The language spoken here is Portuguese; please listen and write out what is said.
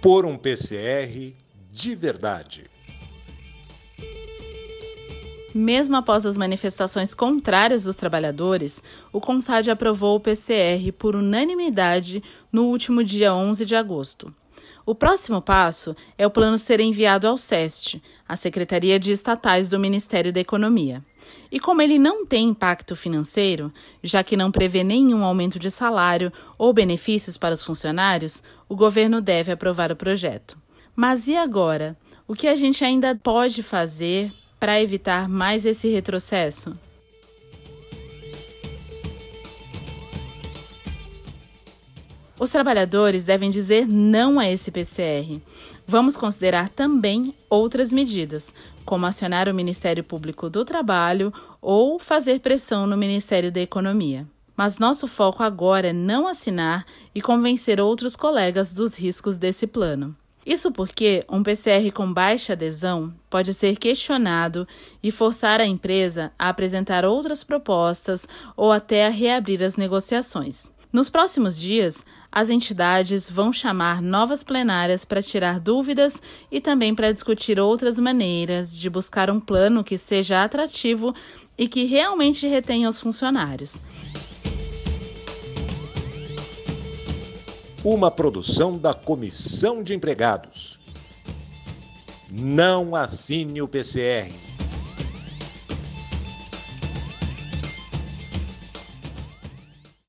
por um PCR de verdade. Mesmo após as manifestações contrárias dos trabalhadores, o CONSAD aprovou o PCR por unanimidade no último dia 11 de agosto. O próximo passo é o plano ser enviado ao SEST, a Secretaria de Estatais do Ministério da Economia. E como ele não tem impacto financeiro, já que não prevê nenhum aumento de salário ou benefícios para os funcionários, o governo deve aprovar o projeto. Mas e agora? O que a gente ainda pode fazer para evitar mais esse retrocesso? Os trabalhadores devem dizer não a esse PCR. Vamos considerar também outras medidas, como acionar o Ministério Público do Trabalho ou fazer pressão no Ministério da Economia. Mas nosso foco agora é não assinar e convencer outros colegas dos riscos desse plano. Isso porque um PCR com baixa adesão pode ser questionado e forçar a empresa a apresentar outras propostas ou até a reabrir as negociações. Nos próximos dias, as entidades vão chamar novas plenárias para tirar dúvidas e também para discutir outras maneiras de buscar um plano que seja atrativo e que realmente retenha os funcionários. Uma produção da Comissão de Empregados. Não assine o PCR.